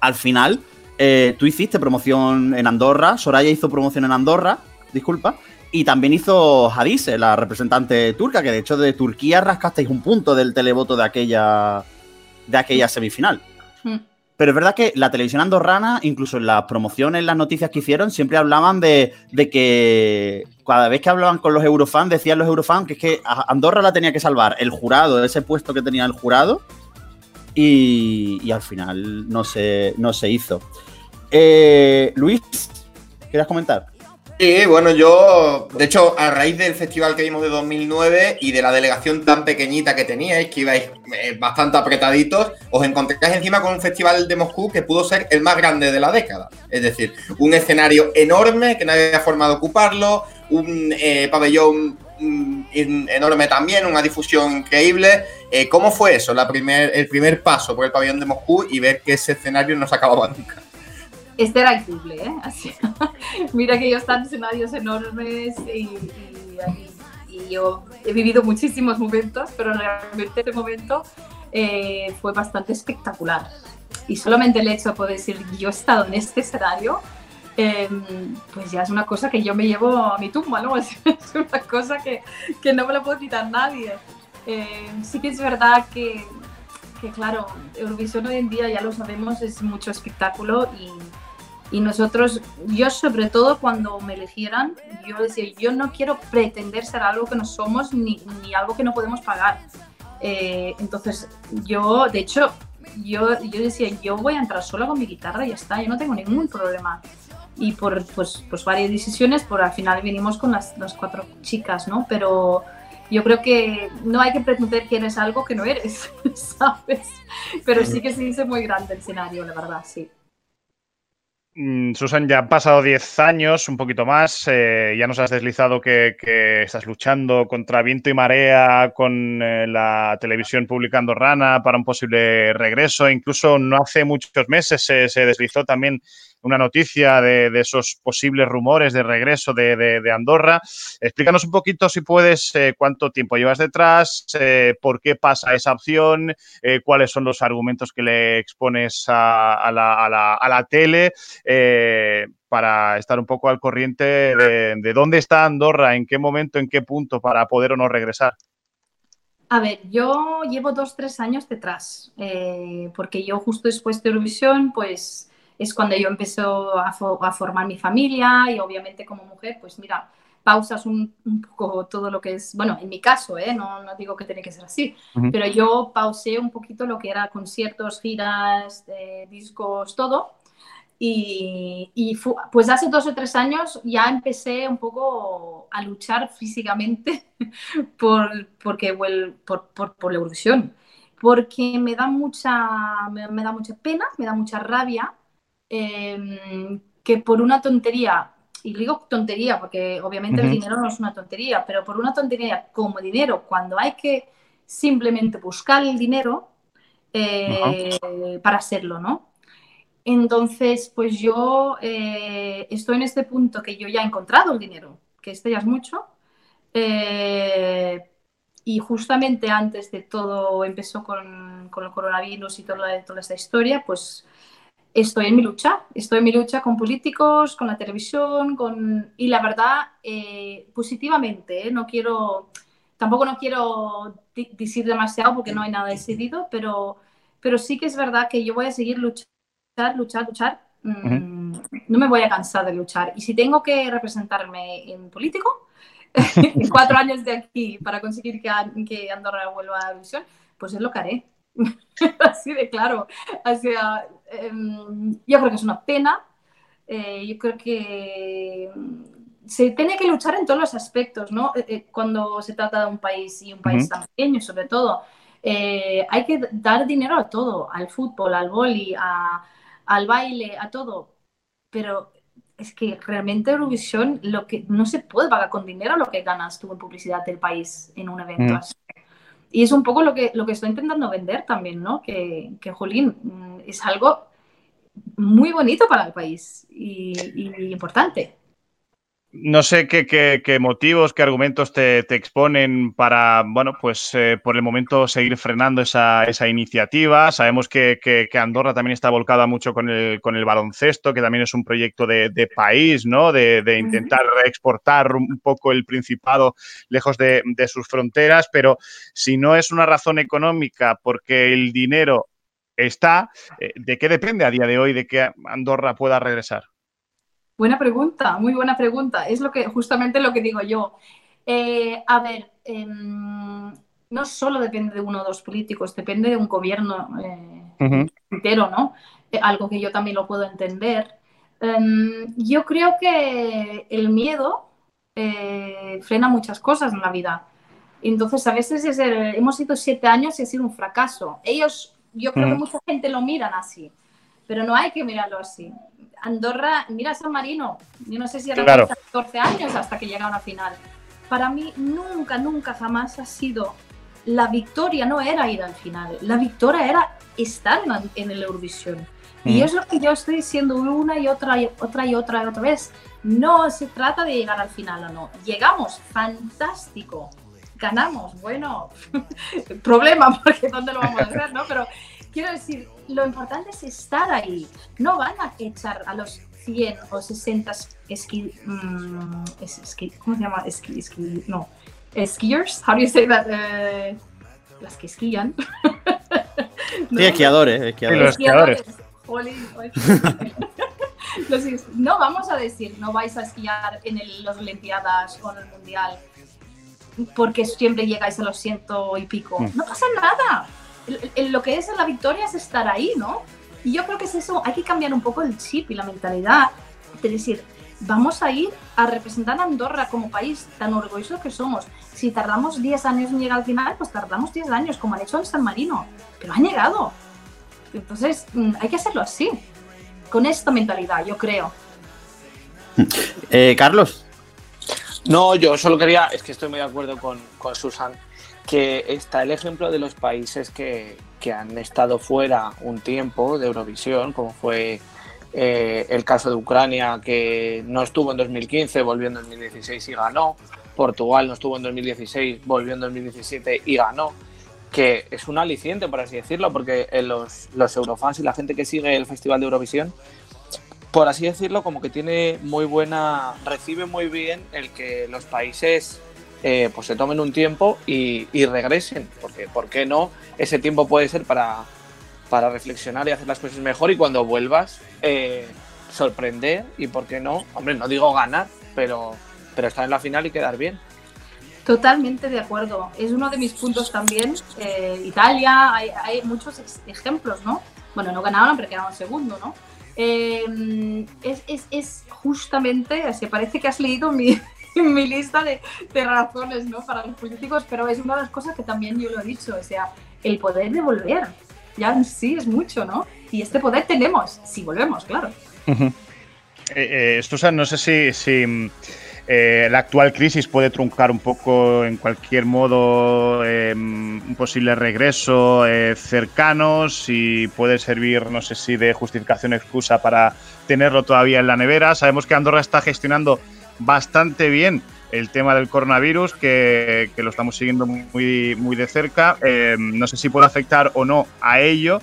Speaker 1: al final eh, tú hiciste promoción en Andorra, Soraya hizo promoción en Andorra, disculpa, y también hizo Hadise, la representante turca, que de hecho de Turquía rascasteis un punto del televoto de aquella, de aquella semifinal.
Speaker 8: Mm.
Speaker 1: Pero es verdad que la televisión andorrana, incluso en las promociones, las noticias que hicieron, siempre hablaban de, de que cada vez que hablaban con los eurofans, decían los eurofans que es que Andorra la tenía que salvar el jurado, ese puesto que tenía el jurado, y, y al final no se, no se hizo. Eh, Luis, ¿querías comentar?
Speaker 3: Sí, bueno, yo, de hecho, a raíz del festival que vimos de 2009 y de la delegación tan pequeñita que teníais, que ibais eh, bastante apretaditos, os encontráis encima con un festival de Moscú que pudo ser el más grande de la década. Es decir, un escenario enorme que nadie había formado ocuparlo, un eh, pabellón mm, en- enorme también, una difusión increíble. Eh, ¿Cómo fue eso, la primer, el primer paso por el pabellón de Moscú y ver que ese escenario no se acababa nunca?
Speaker 8: Este era increíble, ¿eh? Así- [LAUGHS] mira que yo están escenarios enormes y, y- y- yo he vivido muchísimos momentos, pero realmente este momento eh, fue bastante espectacular. Y solamente el hecho de poder decir yo he estado en este escenario, eh, pues ya es una cosa que yo me llevo a mi tumba, ¿no? [LAUGHS] Es una cosa que, que no me la puede quitar nadie. Eh, sí que es verdad que, que, claro, Eurovisión hoy en día, ya lo sabemos, es mucho espectáculo y, y nosotros, yo sobre todo cuando me eligieran, yo decía, yo no quiero pretender ser algo que no somos ni, ni algo que no podemos pagar. Eh, entonces, yo, de hecho, yo, yo decía, yo voy a entrar sola con mi guitarra y ya está, yo no tengo ningún problema. Y por pues, pues varias decisiones, por al final vinimos con las, las cuatro chicas, ¿no? Pero yo creo que no hay que pretender que eres algo que no eres, [LAUGHS] ¿sabes? Pero sí que se dice muy grande el escenario, la verdad, sí.
Speaker 4: Mm, Susan, ya han pasado 10 años, un poquito más. eh, ya nos has deslizado que, estás luchando contra viento y marea con eh, la televisión pública andorrana para un posible regreso. Incluso no hace muchos meses se, se deslizó también una noticia de, esos posibles rumores de regreso de, Andorra. Explícanos un poquito, si puedes, eh, cuánto tiempo llevas detrás, eh, por qué pasa esa opción, eh, cuáles son los argumentos que le expones a, la, tele para estar un poco al corriente de, de dónde está Andorra, en qué momento, en qué punto para poder o no regresar.
Speaker 8: A ver, yo llevo dos, tres años detrás, porque yo justo después de Eurovisión, pues es cuando yo empecé a, fo- a formar mi familia y obviamente como mujer, pues mira, pausas un, un poco todo lo que es, bueno, en mi caso, ¿eh? no, no digo que tiene que ser así, pero yo pausé un poquito lo que era conciertos, giras, eh, discos, todo. Y, y pues hace dos o tres años ya empecé un poco a luchar físicamente [LAUGHS] por, porque, vuel- por, por, por la Eurovisión. Porque me da mucha, me, me da mucha pena, me da mucha rabia eh, que por una tontería, y digo tontería porque obviamente el dinero no es una tontería, pero por una tontería como dinero, cuando hay que simplemente buscar el dinero eh, para hacerlo, ¿no? Entonces, pues yo eh, estoy en este punto que yo ya he encontrado el dinero, que este ya es mucho. Eh, y justamente antes de todo empezó con, con el coronavirus y toda, toda esta historia, pues estoy en mi lucha. Estoy en mi lucha con políticos, con la televisión, con... y la verdad, eh, positivamente, ¿eh? no quiero, tampoco no quiero decir demasiado porque no hay nada decidido, pero, pero sí que es verdad que yo voy a seguir luchar, luchar, luchar. Mm, No me voy a cansar de luchar. Y si tengo que representarme en político, [LAUGHS] en cuatro años de aquí para conseguir que, que Andorra vuelva a la división, pues es lo que haré. [LAUGHS] Así de claro. O sea, em, yo creo que es una pena. Eh, yo creo que mm, se tiene que luchar en todos los aspectos, ¿no? Eh, eh, Cuando se trata de un país y un país tan pequeño, sobre todo. Hay que dar dinero a todo, al fútbol, al a- al baile, a todo. Pero es que realmente Eurovisión lo que no se puede pagar con dinero lo que ganas tú en publicidad del país en un evento
Speaker 2: Mm.
Speaker 8: así. Y es un poco lo que, lo que estoy intentando vender también, ¿no? Que, que Jolín, mm, es algo muy bonito para el país y, y importante.
Speaker 4: No sé qué, qué- qué motivos, qué argumentos te, te exponen para, bueno, pues eh, por el momento seguir frenando esa, esa iniciativa. Sabemos que, que- que Andorra también está volcada mucho con el, con el baloncesto, que también es un proyecto de, de país, ¿no? De, de intentar exportar un poco el Principado lejos de, de sus fronteras, pero si no es una razón económica porque el dinero está, eh, ¿de qué depende a día de hoy de que Andorra pueda regresar?
Speaker 8: Buena pregunta, muy buena pregunta. Es lo que justamente lo que digo yo. Eh, a ver, em, no solo depende de uno o dos políticos, depende de un gobierno eh, entero, ¿no? Eh, algo que yo también lo puedo entender. Em, yo creo que el miedo eh, frena muchas cosas en la vida. Entonces, a veces es el- hemos ido siete años y ha sido un fracaso. Ellos, yo creo que mucha gente lo miran así, pero no hay que mirarlo así. Andorra, mira San Marino, yo no sé si eran
Speaker 4: Claro.
Speaker 8: 14 años hasta que llega a una final. Para mí nunca, nunca, jamás ha sido la victoria, no era ir al final, la victoria era estar en, el Eurovisión. Y
Speaker 2: Mm.
Speaker 8: es lo que yo estoy diciendo una y otra y otra y otra y otra vez. No se trata de llegar al final o no. Llegamos, fantástico. Ganamos, bueno, [LAUGHS] problema, [LAUGHS] porque ¿dónde lo vamos a hacer, no? Pero quiero decir, lo importante es estar ahí. No van a echar a los 100 o 60 esqui, mm, es- esqui- ¿cómo se llama? Esqui, esqui, no, skiers, how do you say that? Eh, las que esquían. No, [LAUGHS]
Speaker 1: Sí, esquiadores,
Speaker 4: Sí,
Speaker 1: esquiadores.
Speaker 4: esquiadores.
Speaker 8: No vamos a decir, no vais a esquiar en el- las Olimpiadas o en el Mundial porque siempre llegáis a los ciento y pico.
Speaker 2: Mm.
Speaker 8: No pasa nada. El- el- lo que es la victoria es estar ahí, ¿no? Y yo creo que es eso, hay que cambiar un poco el chip y la mentalidad de decir, vamos a ir a representar a Andorra como país tan orgulloso que somos. Si tardamos 10 años en llegar al final, pues tardamos 10 años, como han hecho en San Marino, pero han llegado. Entonces, mm, hay que hacerlo así, con esta mentalidad, yo creo.
Speaker 1: Eh, Carlos,
Speaker 5: No, yo solo quería, es que estoy muy de acuerdo con, con Susan, que está el ejemplo de los países que, que han estado fuera un tiempo de Eurovisión, como fue eh, el caso de Ucrania, que no estuvo en 2015, volvió en 2016 y ganó. Portugal no estuvo en 2016, volvió en 2017 y ganó. Que es un aliciente, por así decirlo, porque eh, los, los eurofans y la gente que sigue el Festival de Eurovisión por así decirlo, como que tiene muy buena, recibe muy bien el que los países eh, pues se tomen un tiempo y, regresen, porque ¿por qué no? Ese tiempo puede ser para, reflexionar y hacer las cosas mejor y cuando vuelvas eh, sorprender y ¿por qué no? Hombre, no digo ganar, pero, estar en la final y quedar bien.
Speaker 8: Totalmente de acuerdo. Es uno de mis puntos también. Eh, Italia, hay, muchos ejemplos, ¿no? Bueno, no ganaron, pero quedaron segundo, ¿no? Es, es, es justamente, se parece que has leído mi, [LAUGHS] mi lista de, razones, ¿no? Para los políticos, pero es una de las cosas que también yo lo he dicho, o sea, el poder de volver. Ya en sí es mucho, ¿no? Y este poder tenemos, si volvemos, claro.
Speaker 4: Susan, no sé si, eh, la actual crisis puede truncar un poco en cualquier modo eh, un posible regreso cercano, si puede servir, no sé si de justificación excusa para tenerlo todavía en la nevera. Sabemos que Andorra está gestionando bastante bien el tema del coronavirus, que, lo estamos siguiendo muy, muy de cerca. Eh, no sé si puede afectar o no a ello.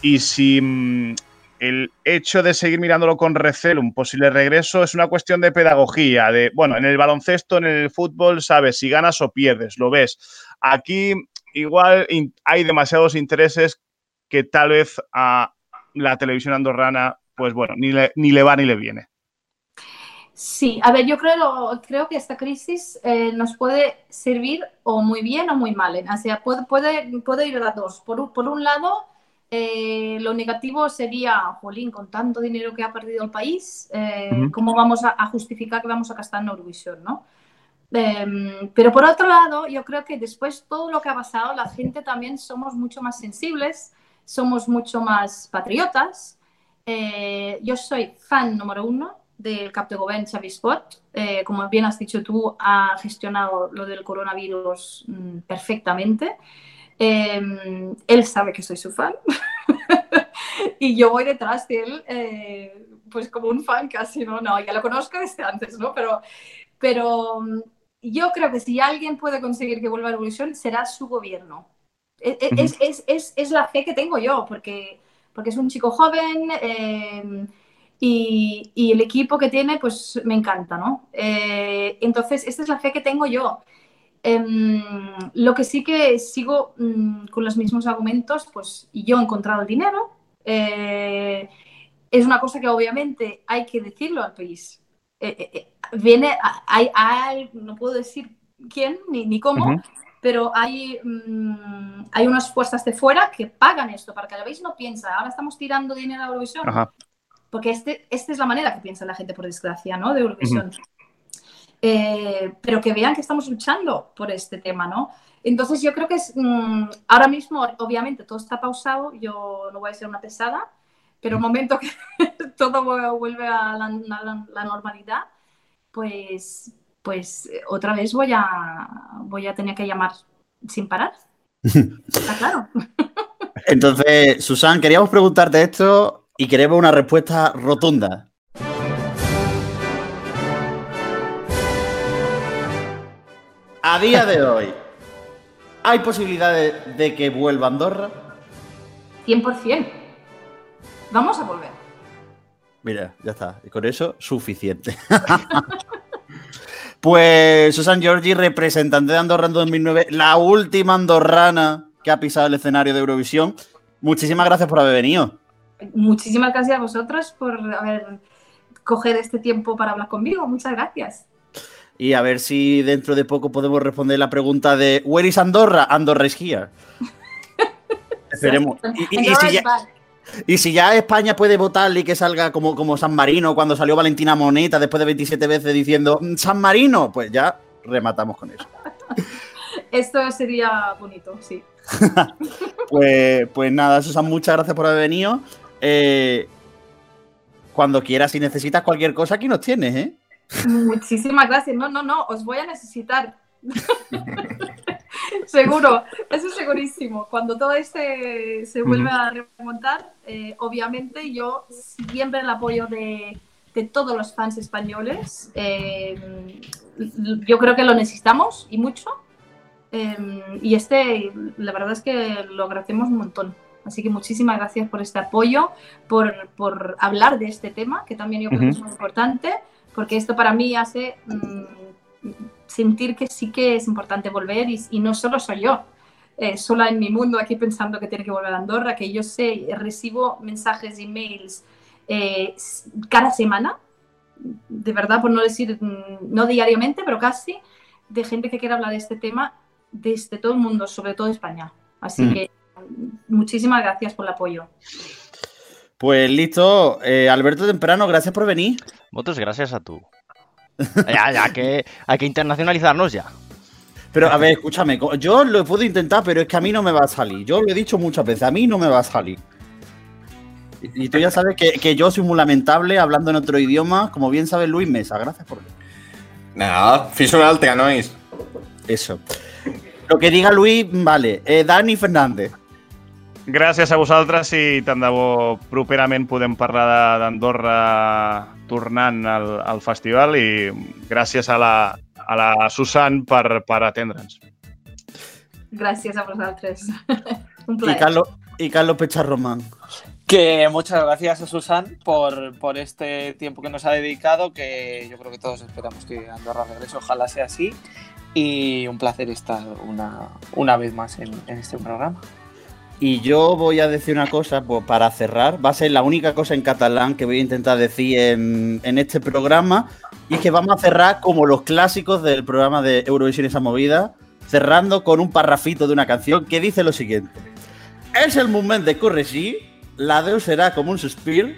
Speaker 4: Y si mm, el hecho de seguir mirándolo con recelo, un posible regreso, es una cuestión de pedagogía, de, bueno, en el baloncesto, en el fútbol, sabes si ganas o pierdes, lo ves. Aquí igual hay demasiados intereses que tal vez a la televisión andorrana, pues bueno, ni le, ni le va ni le viene.
Speaker 8: Sí, a ver, yo creo, lo- creo que esta crisis eh, nos puede servir o muy bien o muy mal. ¿eh? O sea, puede, puede, puede ir a las dos. Por, un- por un lado, eh, lo negativo sería, jolín, con tanto dinero que ha perdido el país, eh. ¿cómo vamos a, a justificar que vamos a gastar en Eurovisión, no? Em, pero por otro lado, yo creo que después todo lo que ha pasado, la gente también somos mucho más sensibles, somos mucho más patriotas. Yo soy fan número uno del cap de govern Xavi Spot. Eh, como bien has dicho tú, ha gestionado lo del coronavirus mm, perfectamente. Eh, él sabe que soy su fan [LAUGHS] y yo voy detrás de él, eh, pues como un fan casi, ¿no? No, ya lo conozco desde antes, ¿no? Pero, pero mm, yo creo que si alguien puede conseguir que vuelva a Eurovisión, será su gobierno. E- e- Es, es, es, es la fe que tengo yo, porque, porque es un chico joven eh, y, y el equipo que tiene, pues me encanta, ¿no? Eh, entonces, esta es la fe que tengo yo. Em, lo que sí que sigo mm, con los mismos argumentos, pues yo he encontrado el dinero. eh, es una cosa que obviamente hay que decirlo al país. Eh, viene, hay, hay- no puedo decir quién ni, ni cómo, pero hay, mm, hay unas fuerzas de fuera que pagan esto para que la vez no piensa, ahora estamos tirando dinero a Eurovisión.
Speaker 4: Ajá.
Speaker 8: Porque este, esta es la manera que piensa la gente, por desgracia, ¿no? De Eurovisión. Eh, pero que vean que estamos luchando por este tema, ¿no? Entonces yo creo que es, mm, ahora mismo, obviamente, todo está pausado, yo no voy a ser una pesada, pero el momento que [LAUGHS] todo vuelve a la, la- la normalidad, pues, pues eh, otra vez voy a, voy a tener que llamar sin parar. [LAUGHS] Está claro. [LAUGHS]
Speaker 1: Entonces, Susan, queríamos preguntarte esto y queremos una respuesta rotunda. A día de [LAUGHS] hoy, ¿hay posibilidades de que vuelva Andorra?
Speaker 8: 100%. Vamos a volver.
Speaker 1: Mira, ya está. Y con eso, suficiente. [LAUGHS] pues Susan Giorgi, representante de Andorra en 2009, la última andorrana que ha pisado el escenario de Eurovisión. Muchísimas gracias por haber venido.
Speaker 8: Muchísimas gracias a vosotros por haber coger este tiempo para hablar conmigo. Muchas gracias.
Speaker 1: Y a ver si dentro de poco podemos responder la pregunta de ¿Where is Andorra? Andorra is here. [LAUGHS] Esperemos. Y, y- y
Speaker 8: Andorra
Speaker 1: si
Speaker 8: is
Speaker 1: ya,
Speaker 8: back.
Speaker 1: y si ya España puede votarle y que salga como, como San Marino cuando salió Valentina Moneta después de 27 veces diciendo "Mm, San Marino, pues ya rematamos con eso. [LAUGHS]
Speaker 8: Esto sería bonito, sí. [LAUGHS]
Speaker 1: Pues, pues nada, Susan, muchas gracias por haber venido. Eh, cuando quieras, si necesitas cualquier cosa, aquí nos tienes, ¿eh?
Speaker 8: Muchísimas gracias. No, no, no, os voy a necesitar. [LAUGHS] Seguro, eso es segurísimo. Cuando todo este se vuelve a remontar, eh, obviamente yo siempre el apoyo de, de todos los fans españoles. eh, yo creo que lo necesitamos y mucho. Eh, y este, la verdad es que lo agradecemos un montón. Así que muchísimas gracias por este apoyo, por, por hablar de este tema, que también yo creo que es muy importante, porque esto para mí hace mm, sentir que sí que es importante volver y, y no solo soy yo, eh, sola en mi mundo aquí pensando que tiene que volver a Andorra, que yo sé, recibo mensajes, emails eh, cada semana, de verdad, por no decir, mm, no diariamente, pero casi, de gente que quiere hablar de este tema desde todo el mundo, sobre todo España. Así
Speaker 1: Mm.
Speaker 8: que muchísimas gracias por el apoyo.
Speaker 1: Pues listo, eh, Alberto Temprano, gracias por venir.
Speaker 2: Votos gracias a tú. [LAUGHS] Ya, ya que hay que internacionalizarnos ya.
Speaker 1: Pero a ver, escúchame, yo lo puedo intentar, pero es que a mí no me va a salir. Yo lo he dicho muchas veces, a mí no me va a salir. Y, y tú ya sabes que, que yo soy muy lamentable hablando en otro idioma, como bien sabe Luis Mesa. Gracias por
Speaker 3: Nada, fes una altra, nois.
Speaker 1: Eso. Lo que diga Luis, vale. Eh, Dani Fernández.
Speaker 4: Gràcies a vosaltres i tant de bo properament podem parlar d'Andorra tornant al, al festival i gràcies a la, a la Susan per, per atendre'ns.
Speaker 8: Gràcies a vosaltres. [LAUGHS] Un plaer.
Speaker 1: Carlos, y Carlos Pecharromán.
Speaker 5: Que muchas gracias a Susan por, por este tiempo que nos ha dedicado, que yo creo que todos esperamos que Andorra regrese, ojalá sea así. Y un placer estar una, una vez más en, en este programa.
Speaker 1: Y yo voy a decir una cosa pues, para cerrar. Va a ser la única cosa en catalán que voy a intentar decir en, en este programa. Y es que vamos a cerrar como los clásicos del programa de Eurovisión esa movida. Cerrando con un parrafito de una canción que dice lo siguiente. Es el momento de corregir. La Déu será como un suspiro.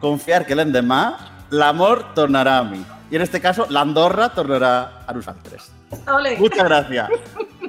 Speaker 1: Confiar que l'endemà l'amor tornará a mí. Y en este caso, la Andorra tornará a nosaltres. Muchas gracias. [LAUGHS]